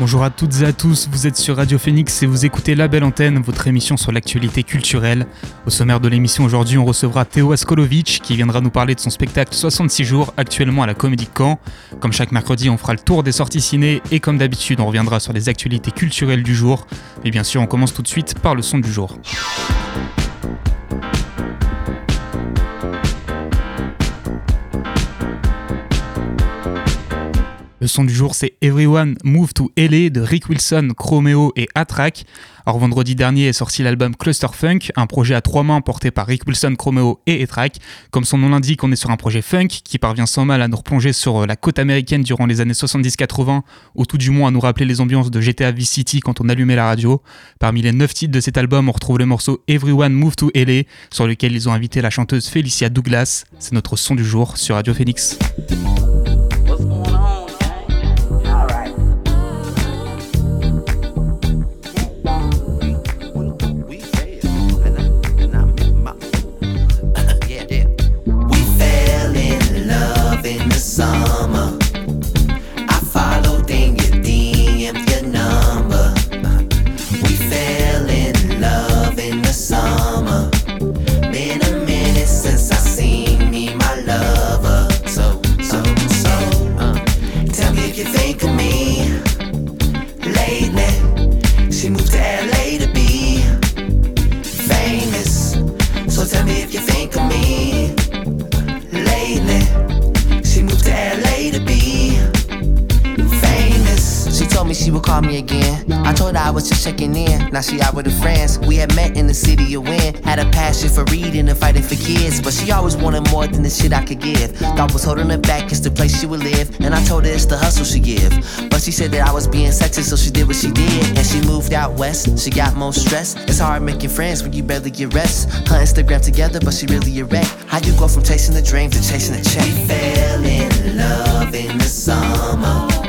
Bonjour à toutes et à tous, vous êtes sur Radio Phoenix et vous écoutez La Belle Antenne, votre émission sur l'actualité culturelle. Au sommaire de l'émission aujourd'hui, on recevra Théo Askolovic qui viendra nous parler de son spectacle 66 jours actuellement à la Comédie Caen. Comme chaque mercredi, on fera le tour des sorties ciné et comme d'habitude, on reviendra sur les actualités culturelles du jour. Et bien sûr, on commence tout de suite par le son du jour. Le son du jour, c'est Everyone Move to LA de Rick Wilson, Chromeo et Attrack. Alors, vendredi dernier est sorti l'album Cluster Funk, un projet à trois mains porté par Rick Wilson, Chromeo et Attrack. Comme son nom l'indique, on est sur un projet funk qui parvient sans mal à nous replonger sur euh, la côte américaine durant les années 70-80, ou tout du moins à nous rappeler les ambiances de GTA Vice City quand on allumait la radio. Parmi les neuf titres de cet album, on retrouve le morceau Everyone Move to LA, sur lequel ils ont invité la chanteuse Felicia Douglas. C'est notre son du jour sur Radio Phoenix. back. Now she out with her friends. We had met in the city of Win. Had a passion for reading and fighting for kids. But she always wanted more than the shit I could give. Thought was holding her back, it's the place she would live. And I told her it's the hustle she give. But she said that I was being sexist, so she did what she did. And she moved out west. She got more stress. It's hard making friends when you barely get rest. Her Instagram together, but she really a wreck. How you go from chasing the dream to chasing the check? We fell in love in the summer.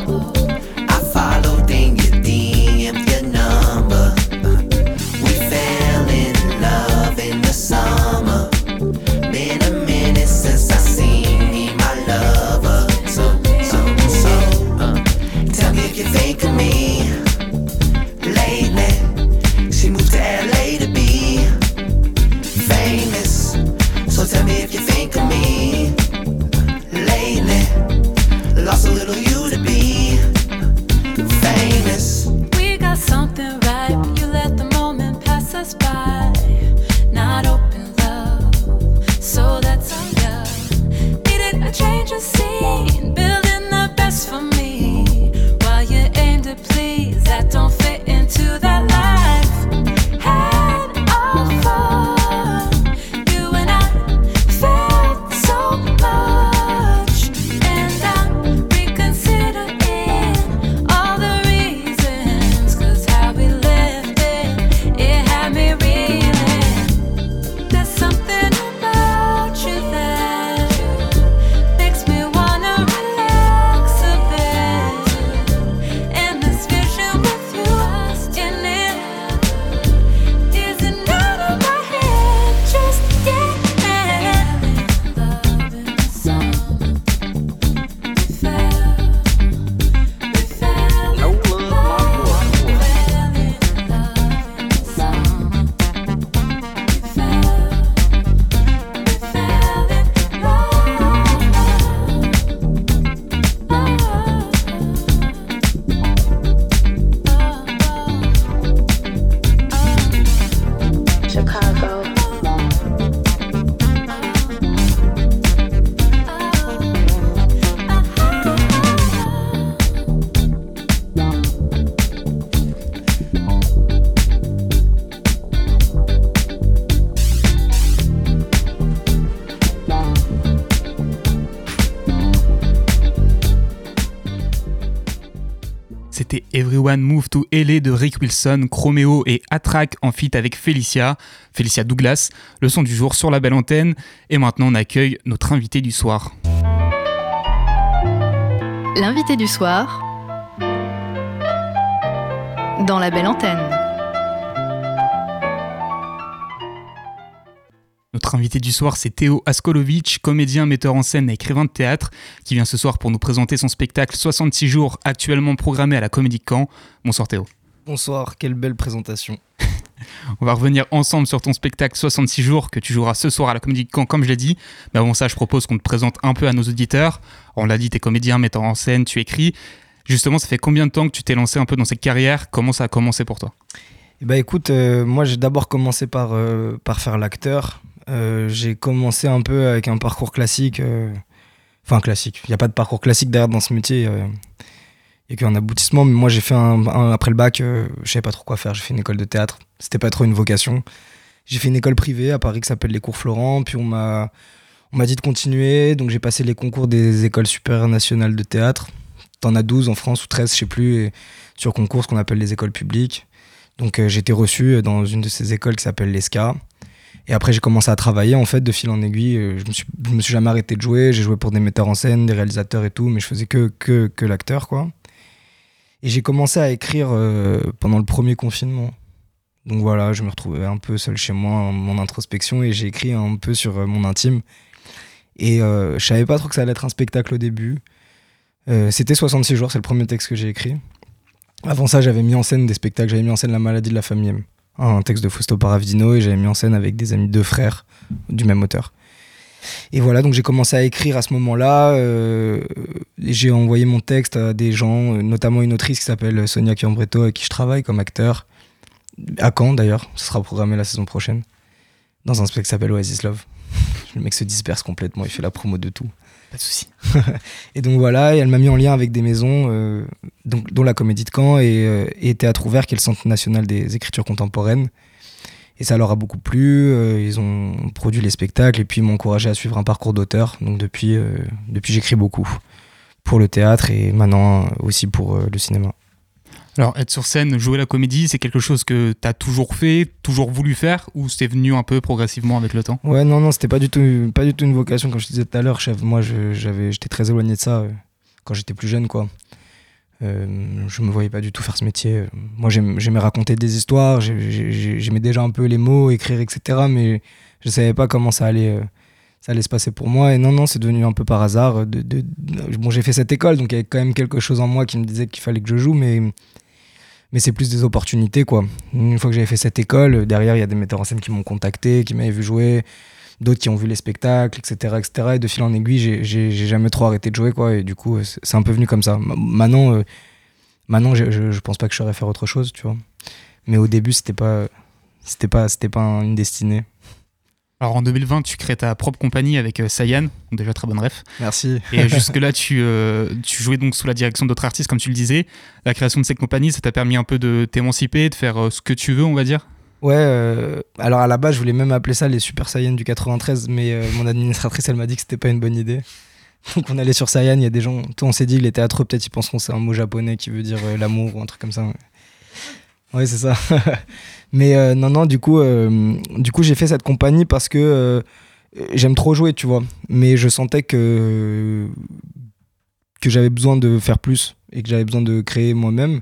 LA de Rick Wilson, Chromeo et Attrack en feat avec Felicia, Felicia Douglas, le son du jour sur la belle antenne. Et maintenant, on accueille notre invité du soir. L'invité du soir dans la belle antenne. Notre invité du soir, c'est Théo Askolovic, comédien, metteur en scène et écrivain de théâtre, qui vient ce soir pour nous présenter son spectacle 66 jours, actuellement programmé à la Comédie Caen. Bonsoir Théo. Bonsoir, quelle belle présentation. On va revenir ensemble sur ton spectacle 66 jours que tu joueras ce soir à la Comédie Caen, comme je l'ai dit. Mais avant ça, je propose qu'on te présente un peu à nos auditeurs. On l'a dit, tu es comédien, metteur en scène, tu écris. Justement, ça fait combien de temps que tu t'es lancé un peu dans cette carrière? Comment ça a commencé pour toi? Bah écoute, euh, moi j'ai d'abord commencé par, euh, par faire l'acteur. Euh, j'ai commencé un peu avec un parcours classique. euh, Enfin, classique. Il n'y a pas de parcours classique derrière dans ce métier. euh, Il n'y a qu'un aboutissement. Mais moi, j'ai fait un, Après le bac, euh, je savais pas trop quoi faire. J'ai fait une école de théâtre. C'était pas trop une vocation. J'ai fait une école privée à Paris qui s'appelle les Cours Florent. Puis on m'a. On m'a dit de continuer, donc j'ai passé les concours des écoles supérieures nationales de théâtre. T'en as 12 en France ou 13, je sais plus, et sur concours, ce qu'on appelle les écoles publiques. Donc euh, j'ai été reçu dans une de ces écoles qui s'appelle l'ESCA. Et après, j'ai commencé à travailler en fait de fil en aiguille. Euh, Je me suis, me suis jamais arrêté de jouer. J'ai joué pour des metteurs en scène, des réalisateurs et tout, mais je faisais que, que, que l'acteur, quoi. Et j'ai commencé à écrire euh, pendant le premier confinement. Donc voilà, je me retrouvais un peu seul chez moi, en mon introspection, et j'ai écrit un peu sur euh, mon intime. Et euh, je savais pas trop que ça allait être un spectacle au début. C'était 66 jours, c'est le premier texte que j'ai écrit. Avant ça, j'avais mis en scène des spectacles. J'avais mis en scène La maladie de la famille M, un texte de Fausto Paravdino, et j'avais mis en scène avec des amis, deux frères du même auteur. Et voilà, donc j'ai commencé à écrire à ce moment-là. euh, j'ai envoyé mon texte à des gens, euh, notamment une autrice qui s'appelle Sonia Chiambretto, avec qui je travaille comme acteur. À Caen d'ailleurs, ce sera programmé la saison prochaine. Dans un spectacle qui s'appelle Oasis Love. Le mec se disperse complètement, il fait la promo de tout. Pas de souci. Et donc voilà, elle m'a mis en lien avec des maisons, euh, dont la Comédie de Caen et, euh, et Théâtre Ouvert, qui est le Centre national des écritures contemporaines. Et ça leur a beaucoup plu, euh, ils ont produit les spectacles et puis ils m'ont encouragé à suivre un parcours d'auteur. Donc depuis, depuis j'écris beaucoup pour le théâtre et maintenant aussi pour le cinéma. Alors, être sur scène, jouer la comédie, c'est quelque chose que tu as toujours fait, toujours voulu faire, ou c'est venu un peu progressivement avec le temps? Ouais, non, non, c'était pas du tout, pas du tout une vocation. Comme je te disais tout à l'heure, chef, moi, j'avais, j'étais très éloigné de ça euh, quand j'étais plus jeune, quoi. Euh, je me voyais pas du tout faire ce métier. Moi, j'aimais raconter des histoires, j'ai- j'ai- j'aimais déjà un peu les mots, écrire, etc. Mais je savais pas comment ça allait, euh, ça allait se passer pour moi. Et non, non, c'est devenu un peu par hasard. bon, j'ai fait cette école, donc il y avait quand même quelque chose en moi qui me disait qu'il fallait que je joue, mais mais c'est plus des opportunités quoi. Une fois que j'avais fait cette école, derrière il y a des metteurs en scène qui m'ont contacté, qui m'avaient vu jouer, d'autres qui ont vu les spectacles, etc., etc. Et de fil en aiguille, j'ai- jamais trop arrêté de jouer quoi. Et du coup, c'est un peu venu comme ça. Ma- Maintenant, euh, maintenant, je, je, pense pas que je saurais faire autre chose, tu vois. Mais au début, c'était pas, pas, c'était pas un- une destinée. Alors, en 2020, tu crées ta propre compagnie avec euh, Sayan, déjà très bonne ref. Merci. Et jusque-là, tu, euh, tu jouais donc sous la direction d'autres artistes, comme tu le disais. La création de cette compagnie, ça t'a permis un peu de t'émanciper, de faire euh, ce que tu veux, on va dire? Ouais, euh, alors à la base, je voulais même appeler ça les Super Saiyan du 93, mais mon administratrice, elle m'a dit que c'était pas une bonne idée. Donc on allait sur Saiyan, il y a des gens, toi on s'est dit, les théâtreux, peut-être ils penseront que c'est un mot japonais qui veut dire l'amour ou un truc comme ça. Ouais, c'est ça. mais euh, non, non, du coup, euh, du coup j'ai fait cette compagnie parce que euh, j'aime trop jouer, tu vois. Mais je sentais que, que j'avais besoin de faire plus et que j'avais besoin de créer moi-même.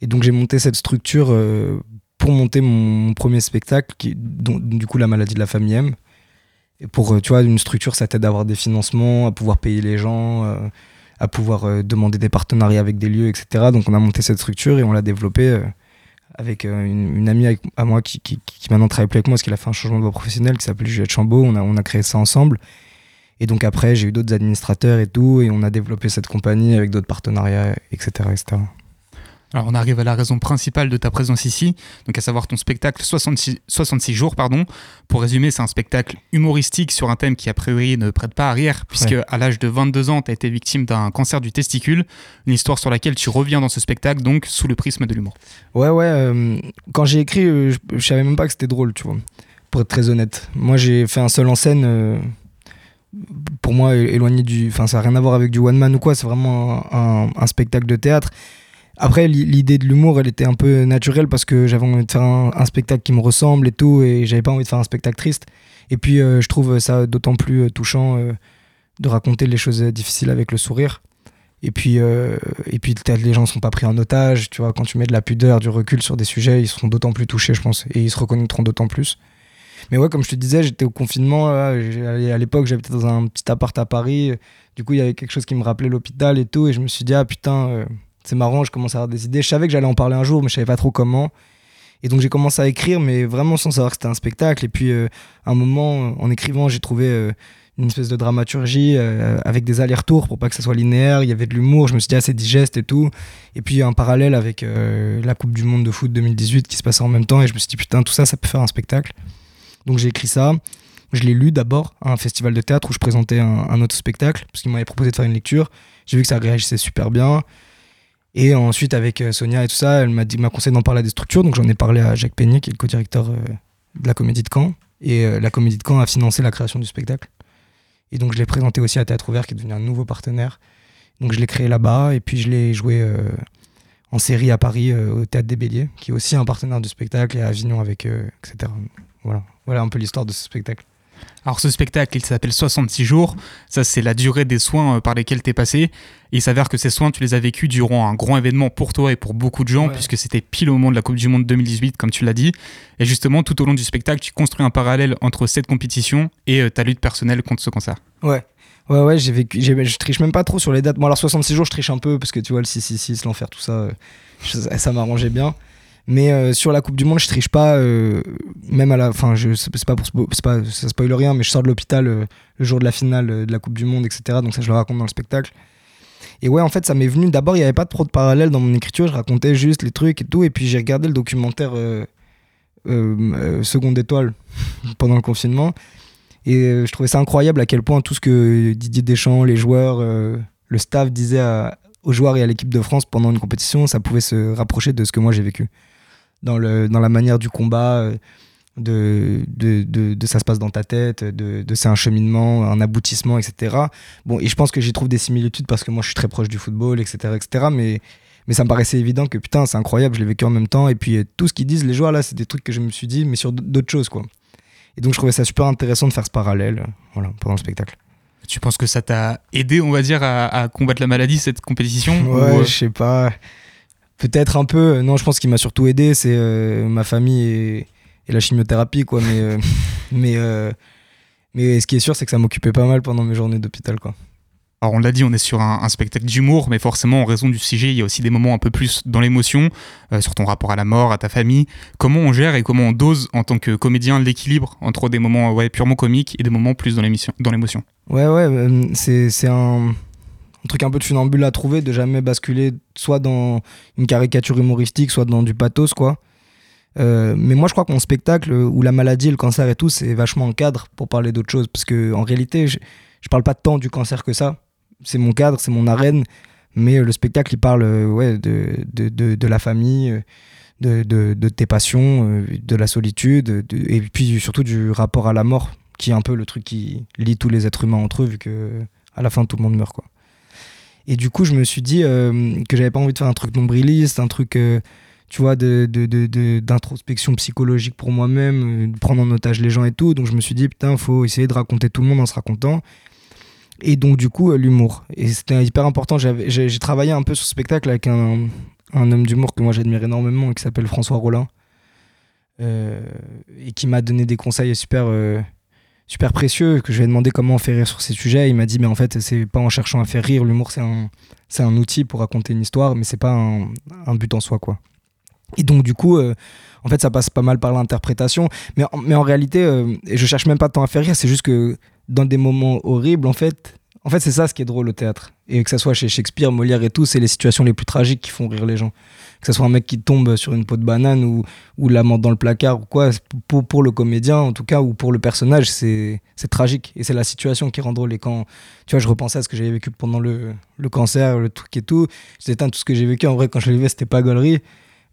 Et donc j'ai monté cette structure pour monter mon premier spectacle, qui, dont, du coup la maladie de la famille M. Et pour, tu vois, une structure, ça t'aide à avoir des financements, à pouvoir payer les gens, à pouvoir demander des partenariats avec des lieux, etc. Donc on a monté cette structure et on l'a développée avec euh, une, amie à moi qui, qui, qui maintenant travaille plus avec moi parce qu'elle a fait un changement de voie professionnelle qui s'appelle Juliette Chambaud. On a, on a créé ça ensemble. Et donc après, j'ai eu d'autres administrateurs et tout, et on a développé cette compagnie avec d'autres partenariats, etc. etc. Alors, on arrive à la raison principale de ta présence ici, donc à savoir ton spectacle 66, 66 jours. pardon. Pour résumer, c'est un spectacle humoristique sur un thème qui, a priori, ne prête pas à rire, puisque à l'âge de 22 ans, tu as été victime d'un cancer du testicule, une histoire sur laquelle tu reviens dans ce spectacle, donc sous le prisme de l'humour. Ouais, ouais. euh, quand j'ai écrit, euh, je, je savais même pas que c'était drôle, tu vois. Pour être très honnête. Moi, j'ai fait un seul en scène. euh, pour moi, éloigné du. Enfin, ça n'a rien à voir avec du one man ou quoi. C'est vraiment un, un- un spectacle de théâtre. Après, l'idée de l'humour, elle était un peu naturelle parce que j'avais envie de faire un, spectacle qui me ressemble et tout, et j'avais pas envie de faire un spectacle triste. Et puis, je trouve ça d'autant plus touchant de raconter les choses difficiles avec le sourire. Et puis, euh, et puis les gens ne sont pas pris en otage. Tu vois, quand tu mets de la pudeur, du recul sur des sujets, ils seront d'autant plus touchés, je pense, et ils se reconnaîtront d'autant plus. Mais ouais, comme je te disais, j'étais au confinement. à l'époque, j'habitais dans un petit appart à Paris. Du coup, il y avait quelque chose qui me rappelait l'hôpital et tout. Et je me suis dit, ah putain, euh, c'est marrant, je commence à avoir des idées. Je savais que j'allais en parler un jour, mais je savais pas trop comment. Et donc, j'ai commencé à écrire, mais vraiment sans savoir que c'était un spectacle. Et puis, euh, un moment, en écrivant, j'ai trouvé une espèce de dramaturgie euh, avec des allers-retours pour pas que ça soit linéaire. Il y avait de l'humour, je me suis dit assez digeste et tout. Et puis un parallèle avec euh, la Coupe du Monde de foot 2018 qui se passait en même temps. Et je me suis dit putain, tout ça, ça peut faire un spectacle. Donc j'ai écrit ça. Je l'ai lu d'abord à un festival de théâtre où je présentais un, autre spectacle parce qu'il m'avait proposé de faire une lecture. J'ai vu que ça réagissait super bien. Et ensuite, avec euh, Sonia et tout ça, elle m'a conseillé d'en parler à des structures. Donc j'en ai parlé à Jacques Peigny, qui est le co-directeur de la Comédie de Caen. Et la Comédie de Caen a financé la création du spectacle. Et donc je l'ai présenté aussi à Théâtre Ouvert, qui est devenu un nouveau partenaire. Donc je l'ai créé là-bas, et puis je l'ai joué euh, en série à Paris, euh, au Théâtre des Béliers, qui est aussi un partenaire du spectacle, et à Avignon avec eux, etc. Voilà, voilà un peu l'histoire de ce spectacle. Alors ce spectacle, il s'appelle 66 jours. Ça, c'est la durée des soins euh, par lesquels tu es passé. il s'avère que ces soins, tu les as vécus durant un grand événement pour toi et pour beaucoup de gens, puisque c'était pile au moment de la Coupe du Monde 2018, comme tu l'as dit. Et justement, tout au long du spectacle, tu construis un parallèle entre cette compétition et euh, ta lutte personnelle contre ce cancer. Ouais. Ouais, ouais, j'ai vécu. Je triche même pas trop sur les dates. Moi, alors 66 jours, je triche un peu, parce que tu vois, le 666, l'enfer, tout ça, euh, ça m'arrangeait bien. Mais euh, sur la Coupe du Monde, je triche pas, euh, même à la fin, c'est pas pour pas, ça spoil rien, mais je sors de l'hôpital euh, le jour de la finale de la Coupe du Monde, etc. Donc ça, je le raconte dans le spectacle. Et ouais, en fait, ça m'est venu. D'abord, il n'y avait pas trop de parallèle dans mon écriture, je racontais juste les trucs et tout. Et puis j'ai regardé le documentaire Seconde Étoile pendant le confinement. Et je trouvais ça incroyable à quel point tout ce que Didier Deschamps, les joueurs, le staff disaient aux joueurs et à l'équipe de France pendant une compétition, ça pouvait se rapprocher de ce que moi j'ai vécu dans, le, dans la manière du combat, euh, de, de, de, ça se passe dans ta tête, de, de c'est un cheminement, un aboutissement, etc. Bon, et je pense que j'y trouve des similitudes parce que moi je suis très proche du football, etc. etc. mais, mais ça me paraissait évident que putain, c'est incroyable, je l'ai vécu en même temps. Et puis euh, tout ce qu'ils disent, les joueurs là, c'est des trucs que je me suis dit, mais sur d'autres choses, quoi. Et donc je trouvais ça super intéressant de faire ce parallèle euh, voilà, pendant le spectacle. Tu penses que ça t'a aidé, on va dire, à, à, combattre la maladie, cette compétition Ouais, je sais pas. Peut-être un peu. Non, je pense qu'il m'a surtout aidé, c'est euh, ma famille et, la chimiothérapie, quoi. Mais, euh, mais, euh, mais ce qui est sûr, c'est que ça m'occupait pas mal pendant mes journées d'hôpital, quoi. Alors on l'a dit, on est sur un, spectacle d'humour, mais forcément en raison du sujet, il y a aussi des moments un peu plus dans l'émotion, sur ton rapport à la mort, à ta famille. Comment on gère et comment on dose en tant que comédien l'équilibre entre des moments ouais, purement comiques et des moments plus dans l'émotion? Ouais, ouais, c'est un un truc un peu de funambule à trouver, de jamais basculer soit dans une caricature humoristique, soit dans du pathos, quoi. Euh, mais moi, je crois que mon spectacle, où la maladie, le cancer et tout, c'est vachement en cadre pour parler d'autre chose. Parce que en réalité, je, je parle pas tant du cancer que ça. C'est mon cadre, c'est mon arène. Mais le spectacle, il parle euh, ouais, de, de, de, de, la famille, de, de, tes passions, euh, de la solitude, et puis surtout du rapport à la mort, qui est un peu le truc qui lie tous les êtres humains entre eux, vu que à la fin, tout le monde meurt, quoi. Et du coup, je me suis dit euh, que j'avais pas envie de faire un truc nombriliste, un truc, euh, tu vois, d'introspection de, psychologique pour moi-même, euh, de prendre en otage les gens et tout. Donc je me suis dit, putain, faut essayer de raconter tout le monde en se racontant. Et donc, du coup, l'humour. Et c'était hyper important. J'ai travaillé un peu sur ce spectacle avec un, un homme d'humour que moi j'admire énormément, qui s'appelle François Rollin. et qui m'a donné des conseils super super précieux que je lui ai demandé comment faire rire sur ces sujets. Il m'a dit mais en fait c'est pas en cherchant à faire rire. L'humour c'est un c'est un outil pour raconter une histoire, mais c'est pas un, but en soi quoi. Et donc du coup, euh, en fait ça passe pas mal par l'interprétation, mais en réalité, euh, je cherche même pas tant à faire rire. C'est juste que dans des moments horribles en fait, en fait c'est ça ce qui est drôle au théâtre. Et que ça soit chez Shakespeare, Molière et tout, c'est les situations les plus tragiques qui font rire les gens que ce soit un mec qui tombe sur une peau de banane ou, ou l'amant dans le placard ou quoi, pour, pour le comédien en tout cas, ou pour le personnage, c'est tragique. Et c'est la situation qui rend drôle. Et quand, tu vois, je repensais à ce que j'avais vécu pendant le, le, cancer, le truc et tout, c'était tout ce que j'ai vécu. En vrai, quand je vu, c'était pas gaulerie.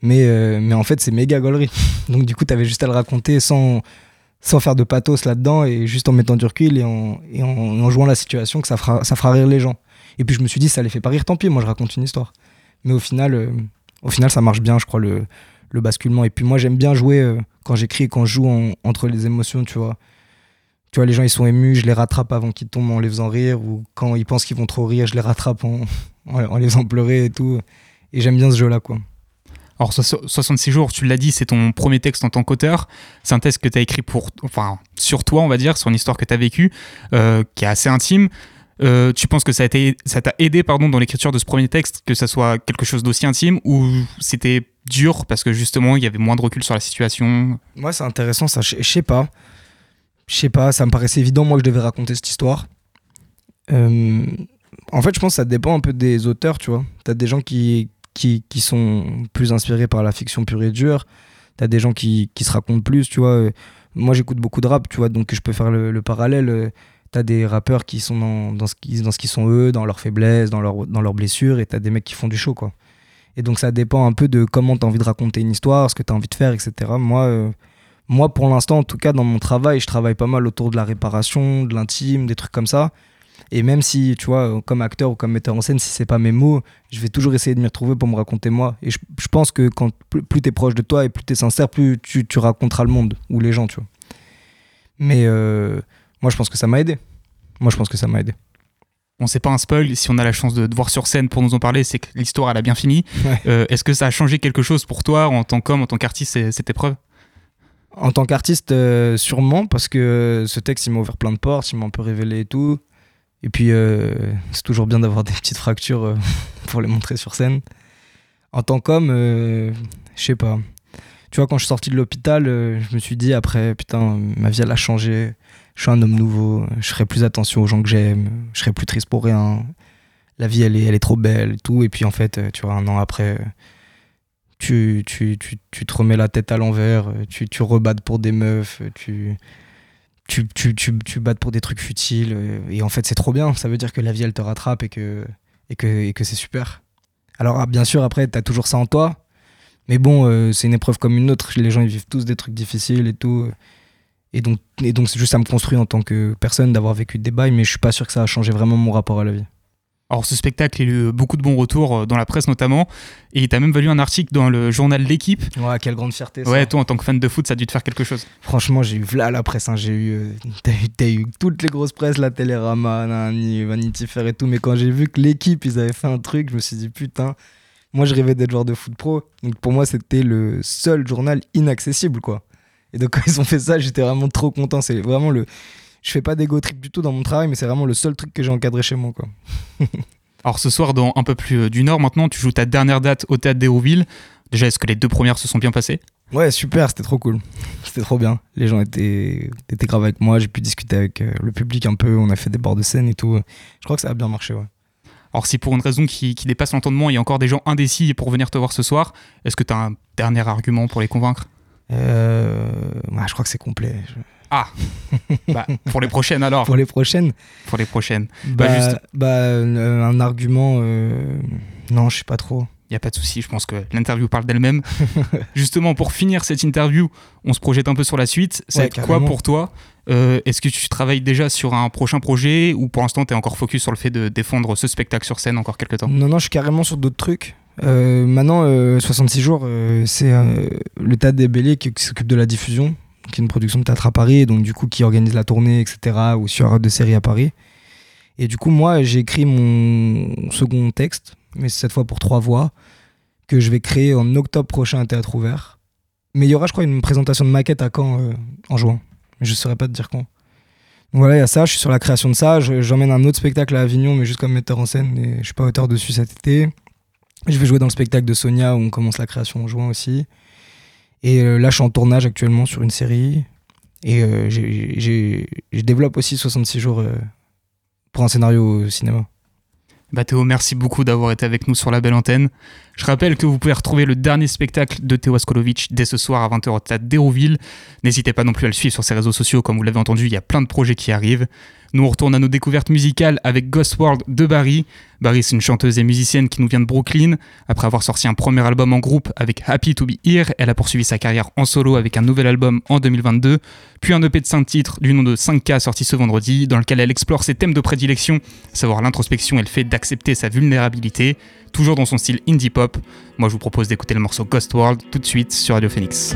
Mais, euh, mais en fait, c'est méga gaulerie. Donc du coup, tu avais juste à le raconter sans, sans faire de pathos là-dedans et juste en mettant du recul et en, et en, jouant la situation que ça fera, rire les gens. Et puis je me suis dit, ça les fait pas rire, tant pis, moi je raconte une histoire. Mais au final, euh, au final, ça marche bien, je crois, le, le basculement. Et puis moi, j'aime bien jouer euh, quand j'écris et quand je joue en- entre les émotions, tu vois. Tu vois, les gens, ils sont émus, je les rattrape avant qu'ils tombent en les faisant rire. Ou quand ils pensent qu'ils vont trop rire, je les rattrape en, en les faisant pleurer et tout. Et j'aime bien ce jeu-là, quoi. Alors, so- 66 jours, tu l'as dit, c'est ton premier texte en tant qu'auteur. C'est un texte que tu as écrit pour, enfin, sur toi, on va dire, sur une histoire que tu as vécue, euh, qui est assez intime. Euh, tu penses que ça t'a aidé, pardon, dans l'écriture de ce premier texte, que ça soit quelque chose d'aussi intime, ou c'était dur parce que justement, il y avait moins de recul sur la situation? Moi, c'est intéressant, ça. Je je sais pas. Je sais pas, ça me paraissait évident, moi, que je devais raconter cette histoire. Euh, en fait, je pense que ça dépend un peu des auteurs, tu vois. T'as des gens qui, qui, qui sont plus inspirés par la fiction pure et dure. T'as des gens qui, qui se racontent plus, tu vois. Euh, Moi, j'écoute beaucoup de rap, tu vois, donc je peux faire le, le parallèle. Euh, T'as des rappeurs qui sont dans, ce dans ce qu'ils sont eux, dans leurs faiblesses, dans, leur, dans leurs blessures, et t'as des mecs qui font du show, quoi. Et donc, ça dépend un peu de comment t'as envie de raconter une histoire, ce que t'as envie de faire, etc. Moi, euh, moi, pour l'instant, en tout cas, dans mon travail, je travaille pas mal autour de la réparation, de l'intime, des trucs comme ça. Et même si, tu vois, comme acteur ou comme metteur en scène, si c'est pas mes mots, je vais toujours essayer de m'y retrouver pour me raconter moi. Et je, je pense que quand plus, t'es proche de toi et plus t'es sincère, plus tu, tu raconteras le monde ou les gens, tu vois. Mais euh, moi, je pense que ça m'a aidé. Moi, je pense que ça m'a aidé. On sait pas un spoil, si on a la chance de te voir sur scène pour nous en parler, c'est que l'histoire elle a bien fini. Ouais. Euh, Est-ce que ça a changé quelque chose pour toi en tant qu'homme, en tant qu'artiste, cette épreuve? En tant qu'artiste, euh, sûrement, parce que ce texte, il m'a ouvert plein de portes, il m'a un peu révélé et tout. Et puis, euh, c'est toujours bien d'avoir des petites fractures euh, pour les montrer sur scène. En tant qu'homme, euh, je sais pas. Tu vois, quand je suis sorti de l'hôpital, je me suis dit après, putain, ma vie, elle a changé. Je suis un homme nouveau. Je ferai plus attention aux gens que j'aime. Je serai plus triste pour rien. La vie, elle est, elle est trop belle et tout. Et puis, en fait, tu vois, un an après, tu, tu, tu, tu te remets la tête à l'envers, tu, tu rebattes pour des meufs, tu, tu, tu, tu, tu battes pour des trucs futiles. euh, Et en fait, c'est trop bien. Ça veut dire que la vie, elle te rattrape et que, et que, et que c'est super. Alors, ah, bien sûr, après, t'as toujours ça en toi. Mais bon, euh, c'est une épreuve comme une autre. Les gens, ils vivent tous des trucs difficiles et tout. Et donc, et donc c'est juste ça me construit en tant que personne d'avoir vécu des bails, mais je suis pas sûr que ça a changé vraiment mon rapport à la vie. Alors ce spectacle, il a eu beaucoup de bons retours euh, dans la presse notamment, et il t'a même valu un article dans le journal L'équipe. Ouais, quelle grande fierté. ça. Ouais, toi en tant que fan de foot, ça a dû te faire quelque chose. Franchement, j'ai eu là la presse. hein, J'ai eu, euh, t'as eu, eu toutes les grosses presses, la Télérama, Nani, Vanity Fair et tout. Mais quand j'ai vu que l'équipe, ils avaient fait un truc, je me suis dit putain. Moi, je rêvais d'être joueur de foot pro. Donc pour moi, c'était le seul journal inaccessible, quoi. Et donc quand ils ont fait ça, j'étais vraiment trop content. C'est vraiment le. Je fais pas d'ego trip du tout dans mon travail, mais c'est vraiment le seul truc que j'ai encadré chez moi, quoi. Alors ce soir, dans un peu plus euh, du Nord maintenant, tu joues ta dernière date au Théâtre d'Hérouville. Déjà, est-ce que les deux premières se sont bien passées? Ouais, super, c'était trop cool. C'était trop bien. Les gens étaient, étaient graves avec moi. J'ai pu discuter avec euh, le public un peu. On a fait des bords de scène et tout. Je crois que ça a bien marché, ouais. Alors si pour une raison qui, qui dépasse l'entendement, il y a encore des gens indécis pour venir te voir ce soir, est-ce que tu as un dernier argument pour les convaincre? Euh, je crois que c'est complet. Je- bah, Pour les prochaines alors Pour les prochaines, Pour les prochaines. bah, Bah, juste- bah, euh, un argument. euh, Non, je sais pas trop. Il n'y a pas de souci, je pense que l'interview parle d'elle-même. Justement, pour finir cette interview, on se projette un peu sur la suite. Ça Ouais, quoi pour toi Euh, Est-ce que tu travailles déjà sur un prochain projet ou pour l'instant tu es encore focus sur le fait de défendre ce spectacle sur scène encore quelques temps? Non, non, je suis carrément sur d'autres trucs. Euh, maintenant, euh, 66 jours, euh, c'est euh, le Théâtre des Béliers qui, qui s'occupe de la diffusion, qui est une production de théâtre à Paris, et donc du coup qui organise la tournée, etc., ou sur de séries à Paris. Et du coup, moi, j'ai écrit mon second texte, mais cette fois pour trois voix, que je vais créer en octobre prochain à Théâtre Ouvert. Mais il y aura, je crois, une présentation de maquette à Caen euh, en juin. Je ne saurais pas te dire quand. Donc voilà, il y a ça, je suis sur la création de ça. Je- J'emmène un autre spectacle à Avignon, mais juste comme metteur en scène, et je suis pas auteur dessus cet été. Je vais jouer dans le spectacle de Sonia où on commence la création en juin aussi. Et euh, là, je suis en tournage actuellement sur une série. Et euh, je développe aussi 66 jours pour un scénario au cinéma. Bah Théo, merci beaucoup d'avoir été avec nous sur la belle antenne. Je rappelle que vous pouvez retrouver le dernier spectacle de Théo Askolovic dès ce soir à 20h au Théâtre d'Hérouville. N'hésitez pas non plus à le suivre sur ses réseaux sociaux, comme vous l'avez entendu, il y a plein de projets qui arrivent. Nous on retourne à nos découvertes musicales avec Ghost World de Barry. Barry, c'est une chanteuse et musicienne qui nous vient de Brooklyn. Après avoir sorti un premier album en groupe avec Happy to Be Here, elle a poursuivi sa carrière en solo avec un nouvel album en 2022, puis un EP de 5 titres du nom de 5K sorti ce vendredi, dans lequel elle explore ses thèmes de prédilection, savoir l'introspection et le fait d'accepter sa vulnérabilité, toujours dans son style indie pop. Moi, je vous propose d'écouter le morceau Ghost World tout de suite sur Radio Phoenix.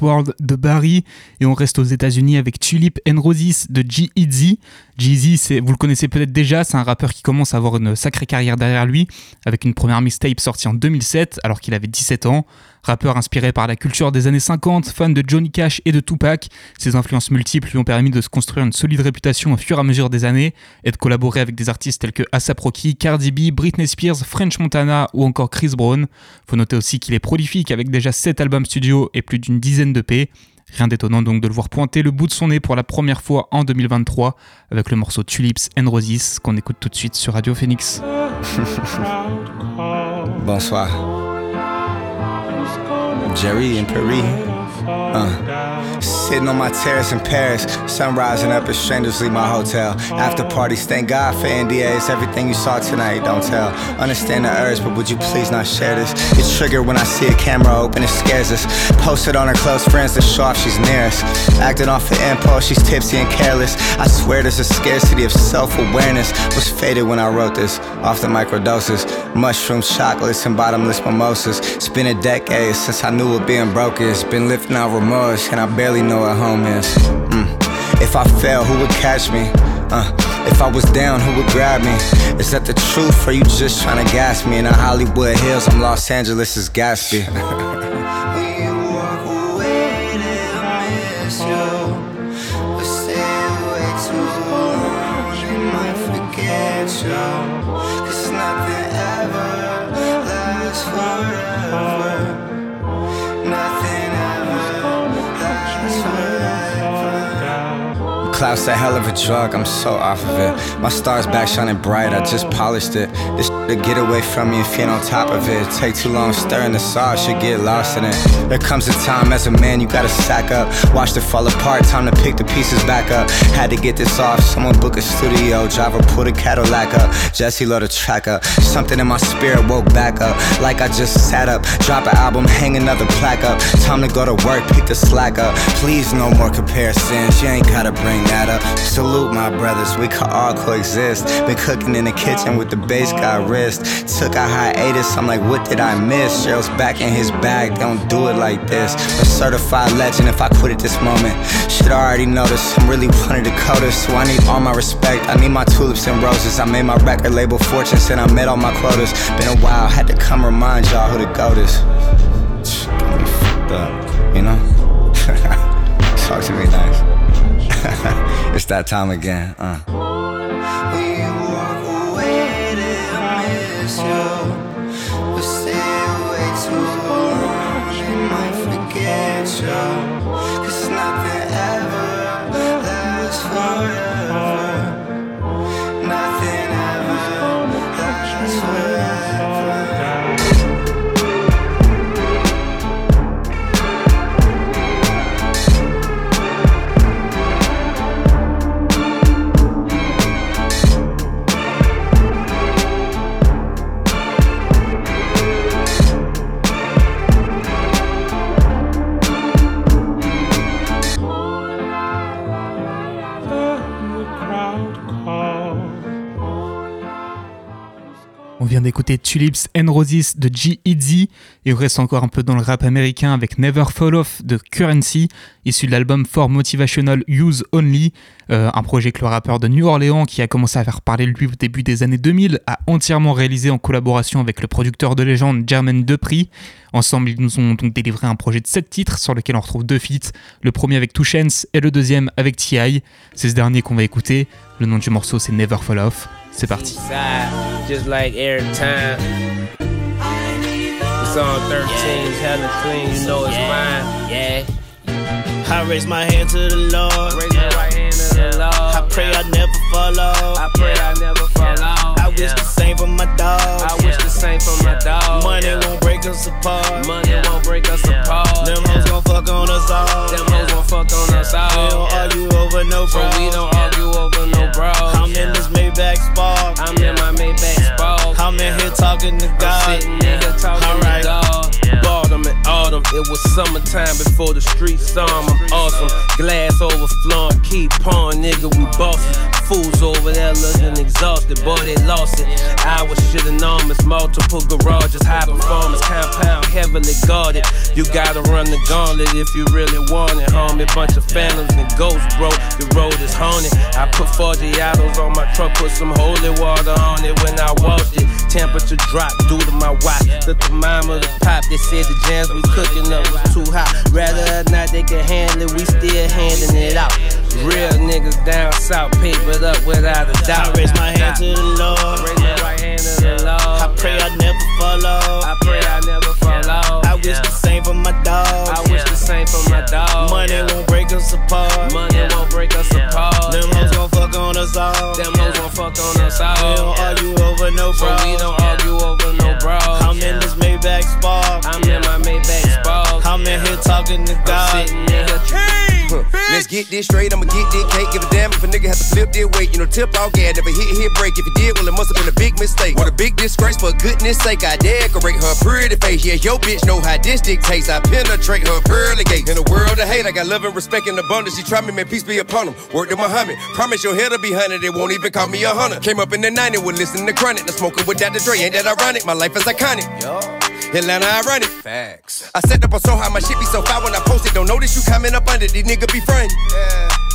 World de Barry et on reste aux États-Unis avec Tulip and Roses de G-Eazy. Jeezy, vous le connaissez peut-être déjà, c'est un rappeur qui commence à avoir une sacrée carrière derrière lui, avec une première mixtape sortie en 2007 alors qu'il avait 17 ans. Rappeur inspiré par la culture des années 50, fan de Johnny Cash et de Tupac, ses influences multiples lui ont permis de se construire une solide réputation au fur et à mesure des années et de collaborer avec des artistes tels que ASAP Rocky, Cardi B, Britney Spears, French Montana ou encore Chris Brown. Faut noter aussi qu'il est prolifique avec déjà 7 albums studio et plus d'une dizaine de P. Rien d'étonnant donc de le voir pointer le bout de son nez pour la première fois en 2023 avec le morceau Tulips and Roses qu'on écoute tout de suite sur Radio Phoenix. Bonsoir. Jerry and Perry. Uh, sitting on my terrace in Paris, sun rising up as strangers leave my hotel. After parties, thank God for NDAs. Everything you saw tonight, don't tell. Understand the urge, but would you please not share this? It's triggered when I see a camera open, it scares us. Posted on her close friends to show off she's near us. Acting off the impulse, she's tipsy and careless. I swear there's a scarcity of self awareness. Was faded when I wrote this, off the microdoses. Mushrooms, chocolates, and bottomless mimosas. It's been a decade since I knew what being broke is. Been lifting out remorse, and I barely know know home is. Mm. If I fell, who would catch me? Uh, if I was down, who would grab me? Is that the truth, or you just trying to gas me? In the Hollywood Hills, I'm Los Angeles' is we. Cloud's a hell of a drug, I'm so off of it. My star's back shining bright, I just polished it. This to get away from me if you ain't on top of it. Take too long stirring the sauce, you get lost in it. There comes a time as a man you gotta sack up. Watch it fall apart, time to pick the pieces back up. Had to get this off, someone book a studio, driver pull the Cadillac up. Jesse load the track up. Something in my spirit woke back up, like I just sat up. Drop an album, hang another plaque up. Time to go to work, pick the slack up. Please, no more comparisons, you ain't gotta bring up. Salute my brothers, we can all coexist. Been cooking in the kitchen with the bass rich wrist. Took a hiatus, I'm like, what did I miss? Cheryl's back in his bag, don't do it like this. A certified legend if I quit at this moment. Should already notice, I'm really one of the coders, so I need all my respect. I need my tulips and roses. I made my record label fortune, and I met all my quotas. Been a while, had to come remind y'all who the goat is. Me fucked up, you know? Talk to me nice. it's that time again, uh. Vient d'écouter Tulips and Roses de G-Eazy et on reste encore un peu dans le rap américain avec Never Fall Off de Currency, issu de l'album For Motivational Use Only, euh, un projet que le rappeur de New Orleans qui a commencé à faire parler de lui au début des années 2000 a entièrement réalisé en collaboration avec le producteur de légende Jermaine Dupri. Ensemble, ils nous ont donc délivré un projet de 7 titres sur lequel on retrouve deux feats, le premier avec Two et le deuxième avec T.I. C'est ce dernier qu'on va écouter. Le nom du morceau c'est Never Fall Off. C'est parti. just like every time. It's on 13, hella clean, you know it's mine. Yeah. I raise my hand to the Lord. Raise my right hand to the Lord. I pray I never fall off. I pray I never fall off. I wish the same for my dog. I wish the same for my dog. Money yeah. won't break us apart. Money won't break us apart. Them hoes gon' fuck on us all. Them hoes gon' fuck on us all. We don't yeah. argue over no bro. But we don't argue over no bro. I'm in this Maybach spark. I'm in my Maybach Spark. I'm in here talking to I'm God. sitting in here talking Alright. to God. Autumn and autumn, it was summertime before the streets saw 'em. I'm awesome. Glass overflowing, keep pouring, nigga, we bossin'. Fools over there looking exhausted, boy, they lost it. I was shit enormous, multiple garages, high performance, compound, heavily guarded. You gotta run the gauntlet if you really want it, homie. Bunch of phantoms and ghosts, bro. The road is haunted. I put Forgiatos on my truck, put some holy water on it when I washed it. Temperature dropped due to my watch. The thermometer pop, they said the jams we cooking up was too hot. Rather or not, they can handle it, we still handing it out. Real niggas down south, papered up without a doubt. I raise my hand to the Lord. Raise my right hand to the Lord. I pray I never fall off. I pray I never fall off. I wish the same for my dog. I wish the same for my dog. Money won't break us apart. Money won't break us apart. Them hoes gon' fuck on us all. Them hoes gon' fuck on us We don't argue over no bro. We don't argue over no bro. I'm in this Maybach spark. I'm in my Maybach Spark. I'm in here talking to I'm God. sitting in here Huh. Let's get this straight, I'ma get this cake. Give a damn if a nigga has to flip their weight. You know, tip off gas, never hit, hit break. If you did, well, it must have been a big mistake. What a big disgrace, for goodness sake, I decorate her pretty face. Yeah, your bitch know how this dictates. I penetrate her pearly gates. In a world of hate, I got love and respect in abundance. She try me, man, peace be upon them. Word to Muhammad. Promise your head'll be hunted, it won't even call me a hunter. Came up in the 90s with listening to Chronic. The smoking with Dr. Dre, ain't that ironic? My life is iconic. Atlanta, I run it. Facts. I set up on so high, my shit be so fire when I post it. Don't notice you coming up under these nigga be friend.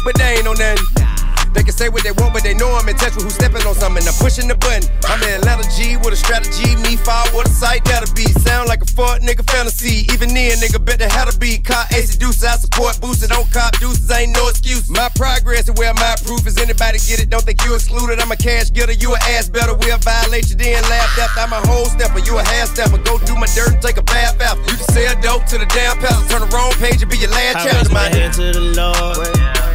But they ain't no nothing. They can say what they want, but they know I'm in touch with who's stepping on something. I'm pushing the button. I'm in Atlanta G with a strategy. Me fire with a sight that'll be. Sound like a fuck nigga fantasy. Even then, nigga, bet the how to be. Caught ace deuce, I support boosted. Don't cop deuces, ain't no excuse. My progress and where my proof is. Anybody get it? Don't think you excluded. I'm a cash getter, you a ass better. We'll violate you, then laugh after. I'm a whole stepper, you a half stepper. Go do my dirt and take a bath after. You can sell dope to the damn pastor. Turn the wrong page and be your last I chapter. raise my My hand to the Lord.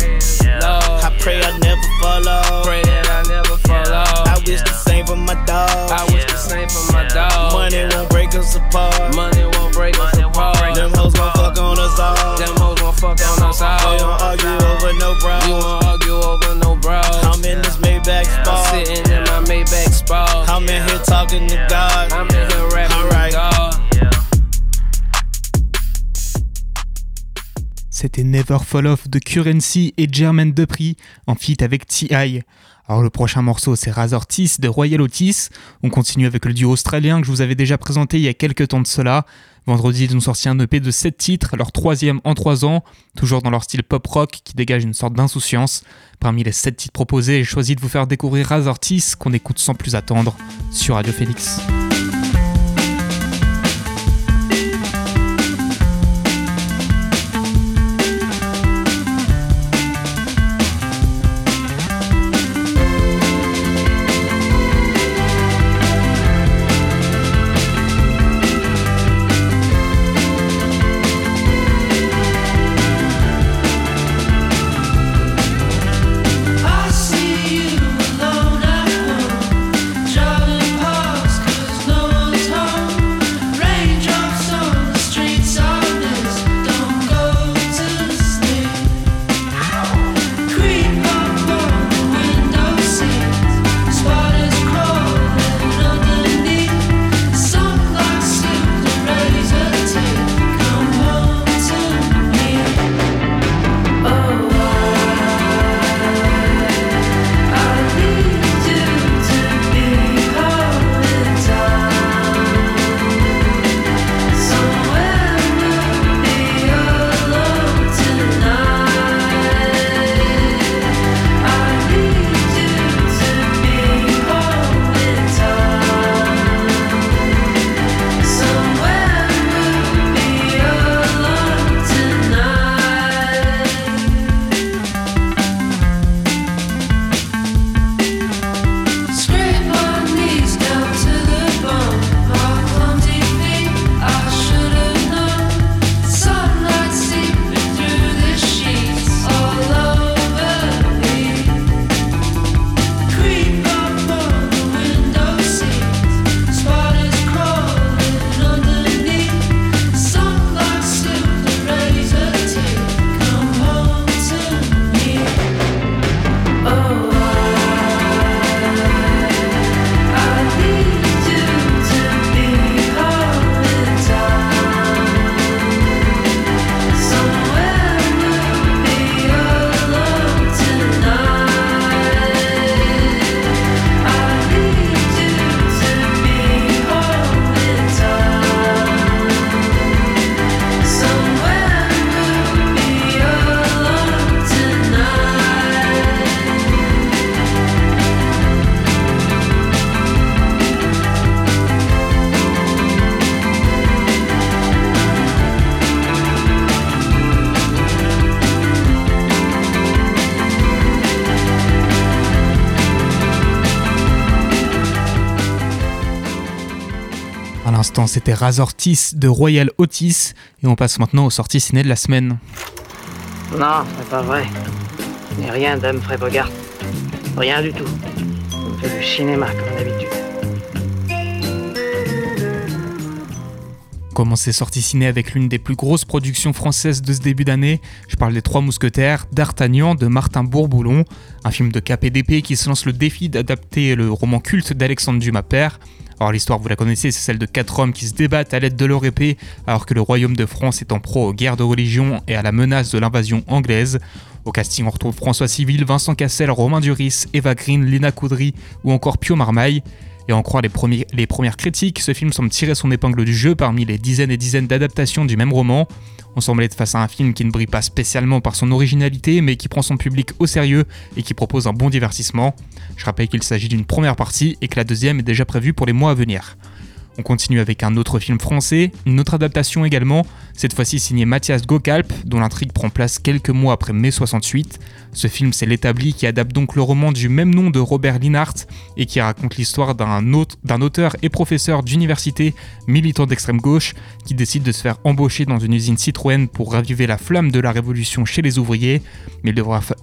Lord, I pray I never fall off. pray that I never fall off. I wish the same for my dog. I wish the same for my dog. Money won't break us apart. Money won't break us apart. Them hoes gon' fuck on us all. Them hoes gon' fuck on us We don't all. argue over no We bro. won't argue over no bros. I'm in this Maybach spot. sitting in my Maybach spa. I'm in here talking to God. I'm in here rapping Alright. with God. C'était Never Fall Off de Currency et Jermaine Dupri en feat avec T.I. Alors le prochain morceau c'est Razor Otis de Royal Otis. On continue avec le duo australien que je vous avais déjà présenté il y a quelques temps de cela. Vendredi ils ont sorti un EP de 7 titres, leur troisième en 3 ans, toujours dans leur style pop rock qui dégage une sorte d'insouciance. Parmi les 7 titres proposés, j'ai choisi de vous faire découvrir Razor Otis qu'on écoute sans plus attendre sur Radio Félix. C'était Razor de Royal Otis et on passe maintenant aux sorties ciné de la semaine. Non, c'est pas vrai. Ce n'est rien Bogart. Rien du tout. On fait du cinéma comme d'habitude. On ciné avec l'une des plus grosses productions françaises de ce début d'année? Je parle des Trois Mousquetaires, d'Artagnan, de Martin Bourboulon, un film de KPDP qui se lance le défi d'adapter le roman culte d'Alexandre Dumas Alors l'histoire, vous la connaissez, c'est celle de quatre hommes qui se débattent à l'aide de leur épée alors que le royaume de France est en proie aux guerres de religion et à la menace de l'invasion anglaise. Au casting, on retrouve François Civil, Vincent Cassel, Romain Duris, Eva Green, Lina Coudry ou encore Pio Marmaille. Et en croire les, premières critiques, ce film semble tirer son épingle du jeu parmi les dizaines et dizaines d'adaptations du même roman. On semble être face à un film qui ne brille pas spécialement par son originalité, mais qui prend son public au sérieux et qui propose un bon divertissement. Je rappelle qu'il s'agit d'une première partie et que la deuxième est déjà prévue pour les mois à venir. On continue avec un autre film français, une autre adaptation également, cette fois-ci signé Mathias Gokalp, dont l'intrigue prend place quelques mois après mai 68. Ce film, c'est l'établi qui adapte donc le roman du même nom de Robert Linhart et qui raconte l'histoire d'un auteur et professeur d'université militant d'extrême gauche qui décide de se faire embaucher dans une usine Citroën pour raviver la flamme de la révolution chez les ouvriers, mais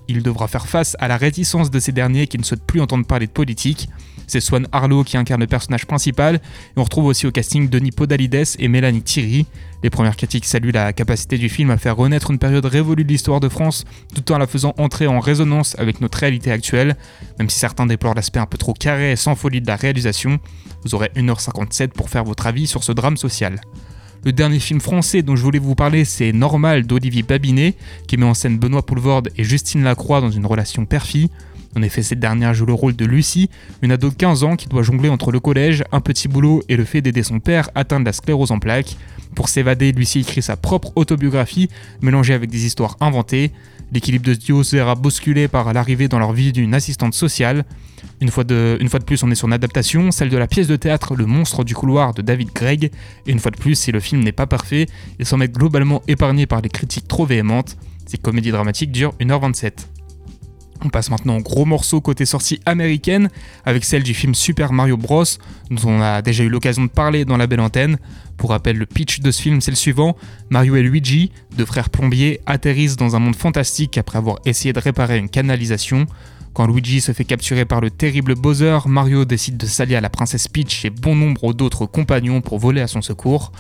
il devra faire face à la réticence de ces derniers qui ne souhaitent plus entendre parler de politique. C'est Swan Harlow qui incarne le personnage principal, et on retrouve aussi au casting Denis Podalides et Mélanie Thierry. Les premières critiques saluent la capacité du film à faire renaître une période révolue de l'histoire de France, tout en la faisant entrer en résonance avec notre réalité actuelle, même si certains déplorent l'aspect un peu trop carré et sans folie de la réalisation. Vous aurez 1h57 pour faire votre avis sur ce drame social. Le dernier film français dont je voulais vous parler, c'est Normal d'Olivier Babinet, qui met en scène Benoît Poulvorde et Justine Lacroix dans une relation père-fille. En effet, cette dernière joue le rôle de Lucie, une ado de 15 ans qui doit jongler entre le collège, un petit boulot et le fait d'aider son père atteint de la sclérose en plaques. Pour s'évader, Lucie écrit sa propre autobiographie, mélangée avec des histoires inventées. L'équilibre de ce sera bousculé par l'arrivée dans leur vie d'une assistante sociale. Une fois, de, une fois de plus, on est sur une adaptation, celle de la pièce de théâtre Le monstre du couloir de David Gregg. Et une fois de plus, si le film n'est pas parfait, il s'en est globalement épargné par les critiques trop véhémentes. Ces comédies dramatiques durent 1h27. On passe maintenant au gros morceau côté sortie américaine, avec celle du film Super Mario Bros, dont on a déjà eu l'occasion de parler dans la belle antenne. Pour rappel, le pitch de ce film, c'est le suivant. Mario et Luigi, deux frères plombiers, atterrissent dans un monde fantastique après avoir essayé de réparer une canalisation. Quand Luigi se fait capturer par le terrible Bowser, Mario décide de s'allier à la princesse Peach et bon nombre d'autres compagnons pour voler à son secours.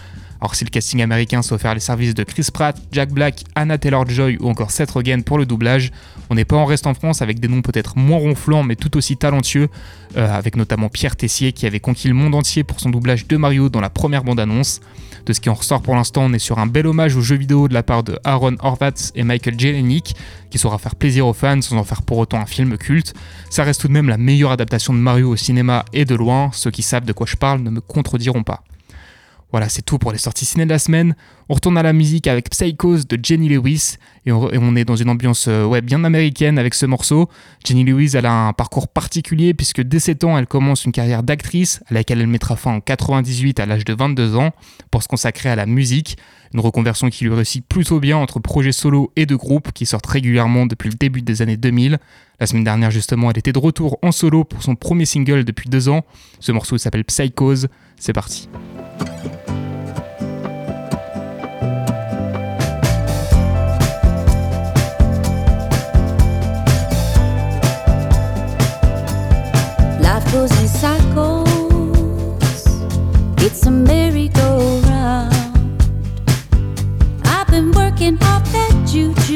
Alors si le casting américain s'est offert les services de Chris Pratt, Jack Black, Anna Taylor-Joy ou encore Seth Rogen pour le doublage, on n'est pas en reste en France avec des noms peut-être moins ronflants mais tout aussi talentueux, euh, avec notamment Pierre Tessier qui avait conquis le monde entier pour son doublage de Mario dans la première bande-annonce. De ce qui en ressort pour l'instant, on est sur un bel hommage aux jeux vidéo de la part de Aaron Horvath et Michael Jelenic, qui saura faire plaisir aux fans sans en faire pour autant un film culte. Ça reste tout de même la meilleure adaptation de Mario au cinéma et de loin, ceux qui savent de quoi je parle ne me contrediront pas. Voilà, c'est tout pour les sorties ciné de la semaine. On retourne à la musique avec Psychos de Jenny Lewis et on, est dans une ambiance euh, ouais, bien américaine avec ce morceau. Jenny Lewis, elle a un parcours particulier puisque dès 7 ans, elle commence une carrière d'actrice à laquelle elle mettra fin en 98 à l'âge de 22 ans pour se consacrer à la musique. Une reconversion qui lui réussit plutôt bien entre projets solo et de groupe qui sortent régulièrement depuis le début des années 2000. La semaine dernière, justement, elle était de retour en solo pour son premier single depuis deux ans. Ce morceau s'appelle Psychos. C'est parti. Cycles. It's a merry-go-round. I've been working off that juju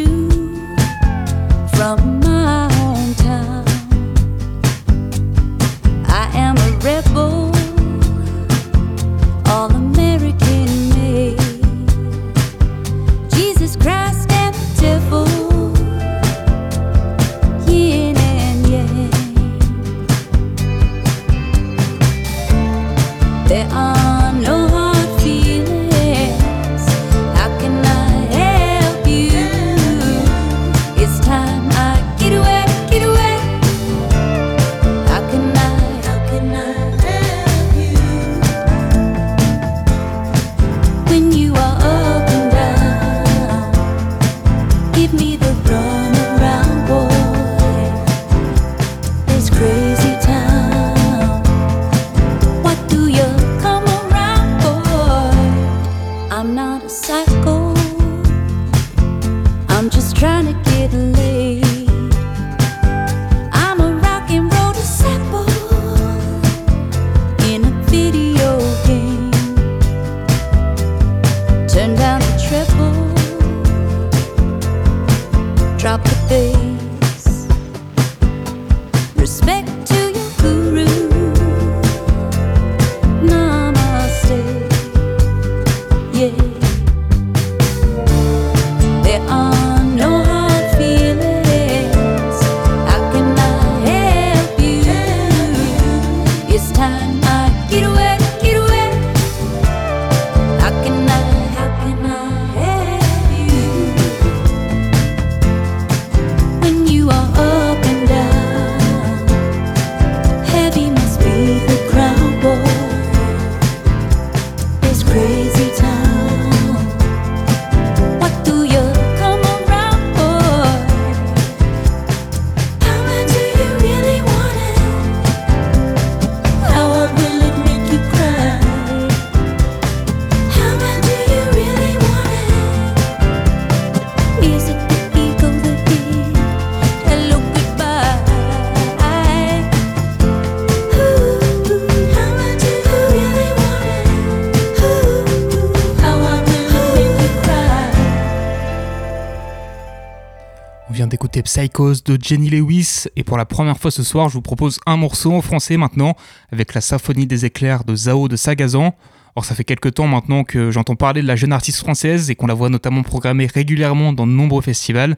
Psychos de Jenny Lewis. Et pour la première fois ce soir, je vous propose un morceau en français maintenant, avec la symphonie des éclairs de Zao de Sagazan. Or, ça fait quelques temps maintenant que j'entends parler de la jeune artiste française et qu'on la voit notamment programmée régulièrement dans de nombreux festivals.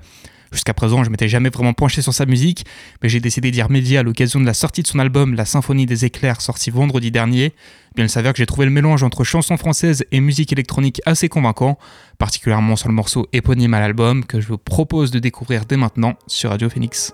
Jusqu'à présent, je m'étais jamais vraiment penché sur sa musique, mais j'ai décidé d'y remédier à l'occasion de la sortie de son album La Symphonie des éclairs, sorti vendredi dernier. Bien, il s'avère que j'ai trouvé le mélange entre chansons françaises et musique électronique assez convaincant, particulièrement sur le morceau éponyme à l'album que je vous propose de découvrir dès maintenant sur Radio Phoenix.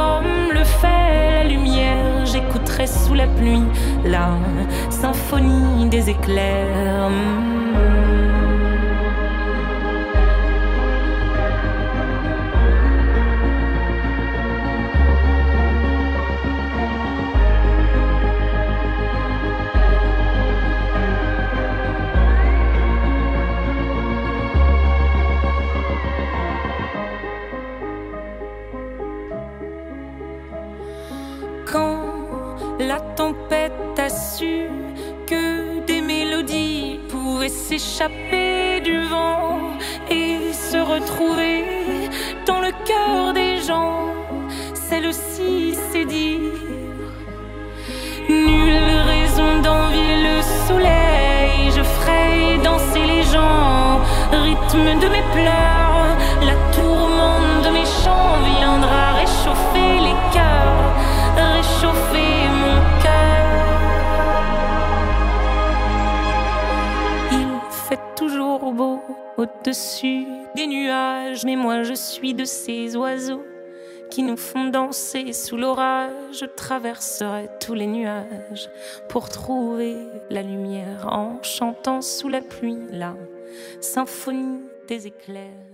comme le fait la lumière. J'écouterai sous la pluie la symphonie des éclairs. S'échapper du vent et se retrouver dans le cœur des gens, celle-ci c'est dire. Nulle raison d'envier le soleil, je ferai danser les gens, rythme de mes pleurs, la tourmente de mes chants viendra de ces oiseaux qui nous font danser sous l'orage. Je traverserai tous les nuages pour trouver la lumière en chantant sous la pluie la symphonie des éclairs.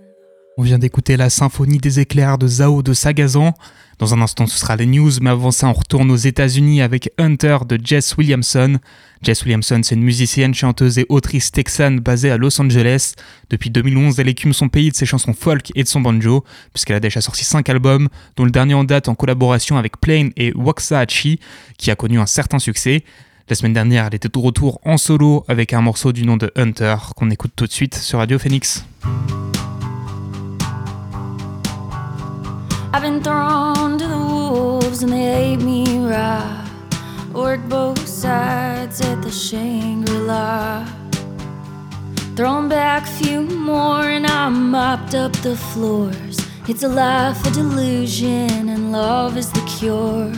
On vient d'écouter la symphonie des éclairs de Zao de Sagazan. Dans un instant, ce sera les news, mais avant ça, on retourne aux États-Unis avec Hunter de Jess Williamson. Jess Williamson, c'est une musicienne, chanteuse et autrice texane basée à Los Angeles. Depuis 2011, elle écume son pays de ses chansons folk et de son banjo, puisqu'elle a déjà sorti 5 albums, dont le dernier en date en collaboration avec Plain et Waxahachie, qui a connu un certain succès. La semaine dernière, elle était de retour en solo avec un morceau du nom de Hunter, qu'on écoute tout de suite sur Radio Phoenix. I've been thrown to the wolves and they ate me raw. Worked both sides at the Shangri La. Thrown back a few more and I mopped up the floors. It's a life of delusion and love is the cure.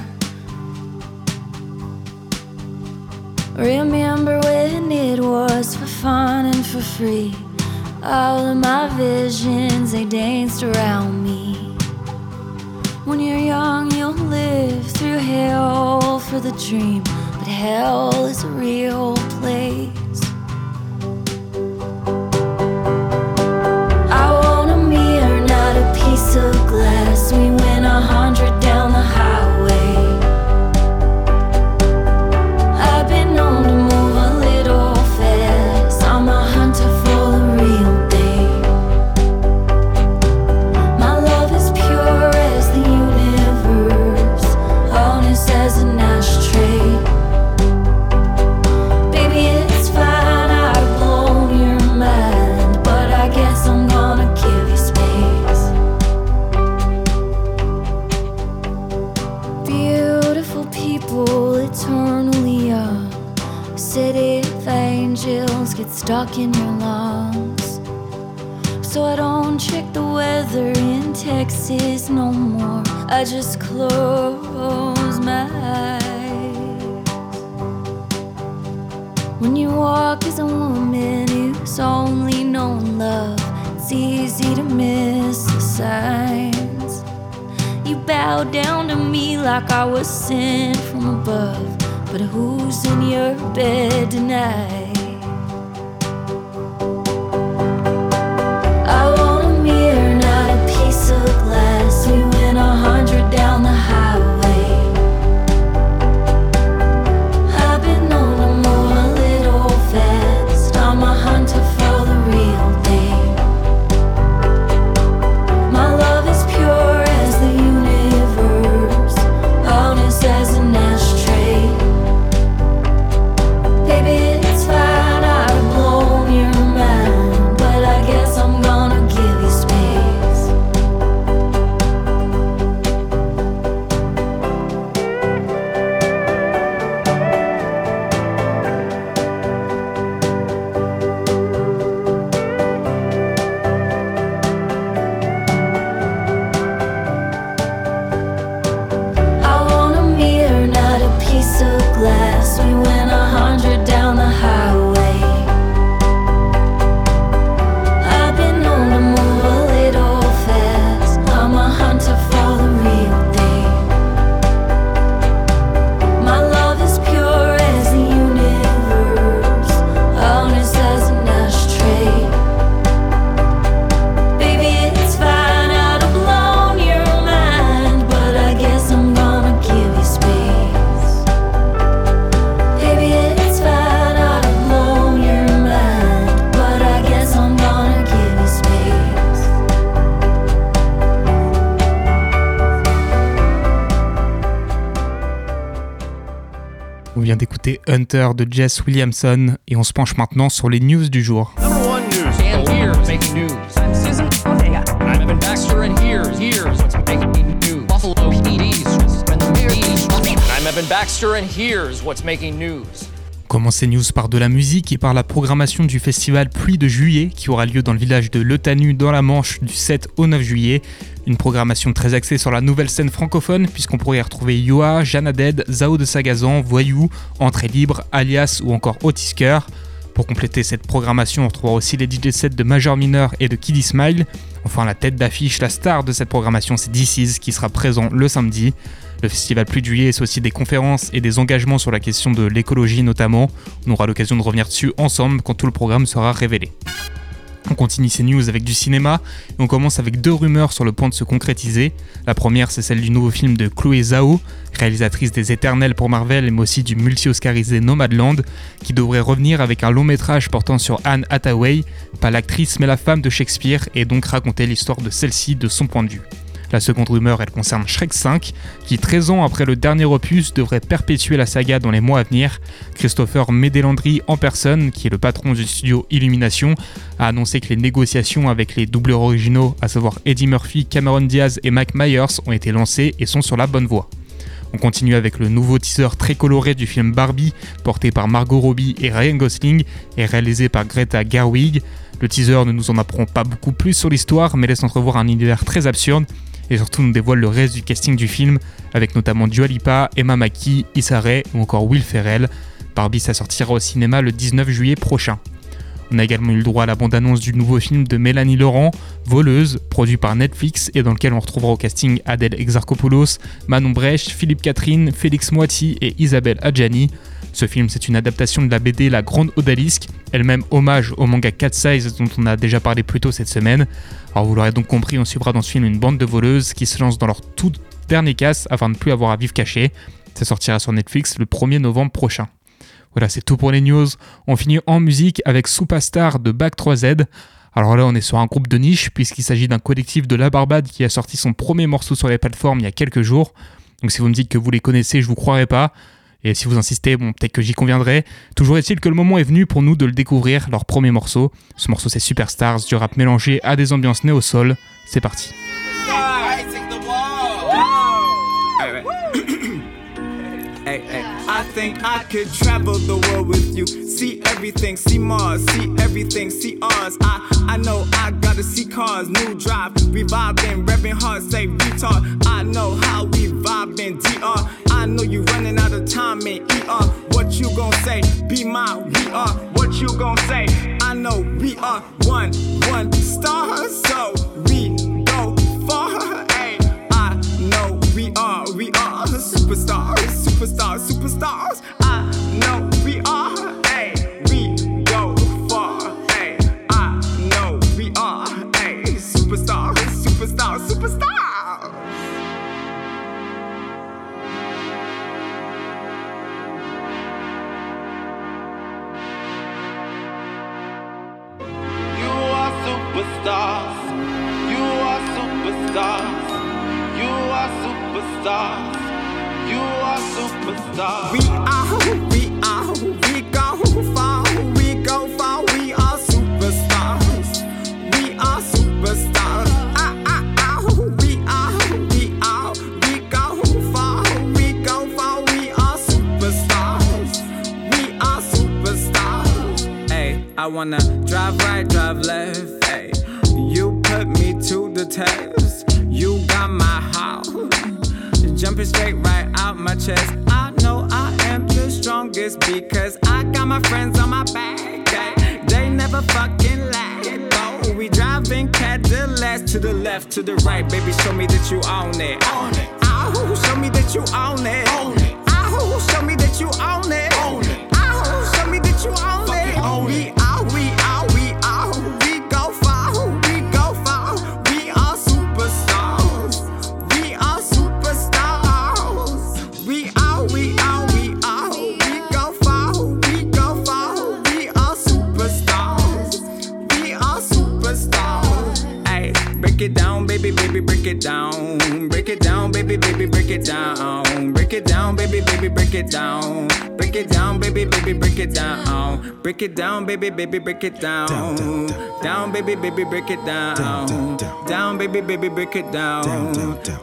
Remember when it was for fun and for free? All of my visions, they danced around me. When you're young, you'll live through hell for the dream, but hell is a real place. I want a mirror, not a piece of glass. We went on beautiful de Jess Williamson et on se penche maintenant sur les news du jour. One news. Par de la musique et par la programmation du festival Pluie de juillet qui aura lieu dans le village de Le Tanu dans la Manche du 7 au 9 juillet. Une programmation très axée sur la nouvelle scène francophone puisqu'on pourrait y retrouver Yoa, Jeanne Dead, Zao de Sagazan, Voyou, Entrée Libre, Alias ou encore Otisker. Pour compléter cette programmation, on retrouvera aussi les DJ sets de Major Mineur et de Kiddy Smile. Enfin, la tête d'affiche, la star de cette programmation, c'est DC's qui sera présent le samedi. Le festival Pluie de Juillet, c'est aussi des conférences et des engagements sur la question de l'écologie notamment. On aura l'occasion de revenir dessus ensemble quand tout le programme sera révélé. On continue ces news avec du cinéma et on commence avec deux rumeurs sur le point de se concrétiser. La première, c'est celle du nouveau film de Chloé Zhao, réalisatrice des Éternels pour Marvel, mais aussi du multi-oscarisé Nomadland, qui devrait revenir avec un long métrage portant sur Anne Hathaway, pas l'actrice mais la femme de Shakespeare, et donc raconter l'histoire de celle-ci de son point de vue. La seconde rumeur, elle concerne Shrek 5, qui 13 ans après le dernier opus devrait perpétuer la saga dans les mois à venir. Christopher Medelandri en personne, qui est le patron du studio Illumination, a annoncé que les négociations avec les doubleurs originaux, à savoir Eddie Murphy, Cameron Diaz et Mike Myers, ont été lancées et sont sur la bonne voie. On continue avec le nouveau teaser très coloré du film Barbie, porté par Margot Robbie et Ryan Gosling, et réalisé par Greta Gerwig. Le teaser ne nous en apprend pas beaucoup plus sur l'histoire, mais laisse entrevoir un univers très absurde, et surtout nous dévoile le reste du casting du film, avec notamment Dua Lipa, Emma Mackey, Issa ou encore Will Ferrell. Barbie, ça sortira au cinéma le 19 juillet prochain. On a également eu le droit à la bande-annonce du nouveau film de Mélanie Laurent, Voleuse, produit par Netflix et dans lequel on retrouvera au casting Adèle Exarchopoulos, Manon Brèche, Philippe Catherine, Félix Moiti et Isabelle Adjani. Ce film, c'est une adaptation de la BD La Grande Odalisque, elle-même hommage au manga Cat Size dont on a déjà parlé plus tôt cette semaine. Alors vous l'aurez donc compris, on suivra dans ce film une bande de voleuses qui se lancent dans leur tout dernier casse afin de ne plus avoir à vivre caché. Ça sortira sur Netflix le 1er novembre prochain. Voilà, c'est tout pour les news. On finit en musique avec Superstar de Back 3Z. Alors là, on est sur un groupe de niche puisqu'il s'agit d'un collectif de la Barbade qui a sorti son premier morceau sur les plateformes il y a quelques jours. Donc si vous me dites que vous les connaissez, je vous croirai pas. Et si vous insistez, bon, peut-être que j'y conviendrai. Toujours est-il que le moment est venu pour nous de le découvrir, leur premier morceau. Ce morceau, c'est Superstars, du rap mélangé à des ambiances néo-sol. C'est parti. Think I could travel the world with you. See everything, see Mars, see everything, see ours. I, I know I gotta see cars, new drive, we vibing, revving hard, say retard. I know how we vibing, DR. I know you running out of time in ER. What you gon' say? Be my we are. What you gon' say? I know we are one, one star, so we go far. Ay, I know we are, we are superstars, superstars, superstars. I know we are, ay, we go far. Ay, I know we are, ay, superstars, superstars, superstars. You are superstars. You are superstars. You are superstars. You are superstars. We are, we are, we go far, we go far. We are superstars. We are superstars. Ah, ah, ah. We are, we are, we go far, we go far. We are superstars. We are superstars. Hey, I wanna drive right, drive left. Hey, you put me to the test. You got my heart jumping straight right out my chest. I know I am the strongest because I got my friends on my back. Hey, they never fucking let go. We driving Cadillacs to the left, to the right, baby. Show me that you own it. Own it. Oh, show me that you own it. Own it. It down. Break it down, baby, baby, break it down. Down, baby, baby, break it down. Down, baby, baby, break it down.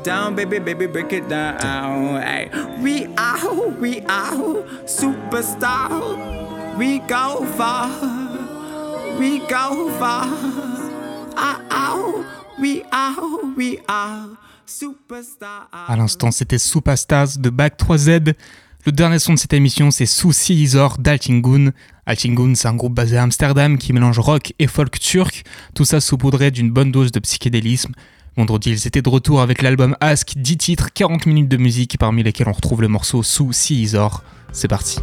Down, baby, baby, break it down. Hey, we are, we are superstar. We go far. We go far. Ah, ah, we are, we are superstar. À l'instant, c'était Superstars de Back 3Z. Le dernier son de cette émission, c'est Sous Sizor d'Altingun. Altingun, c'est un groupe basé à Amsterdam qui mélange rock et folk turc, tout ça saupoudré d'une bonne dose de psychédélisme. Vendredi, ils étaient de retour avec l'album Ask, 10 titres, 40 minutes de musique, parmi lesquels on retrouve le morceau Sous Sizor. C'est parti.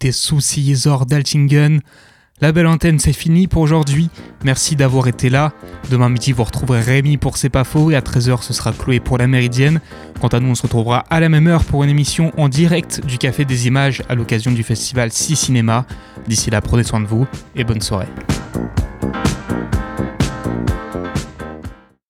D'écouter Souci d'Altingen. La belle antenne, c'est fini pour aujourd'hui. Merci d'avoir été là. Demain midi, vous retrouverez Rémi pour C'est pas faux et à 13h, ce sera Chloé pour la Méridienne. Quant à nous, on se retrouvera à la même heure pour une émission en direct du Café des Images à l'occasion du festival 6 Cinéma. D'ici là, prenez soin de vous et bonne soirée.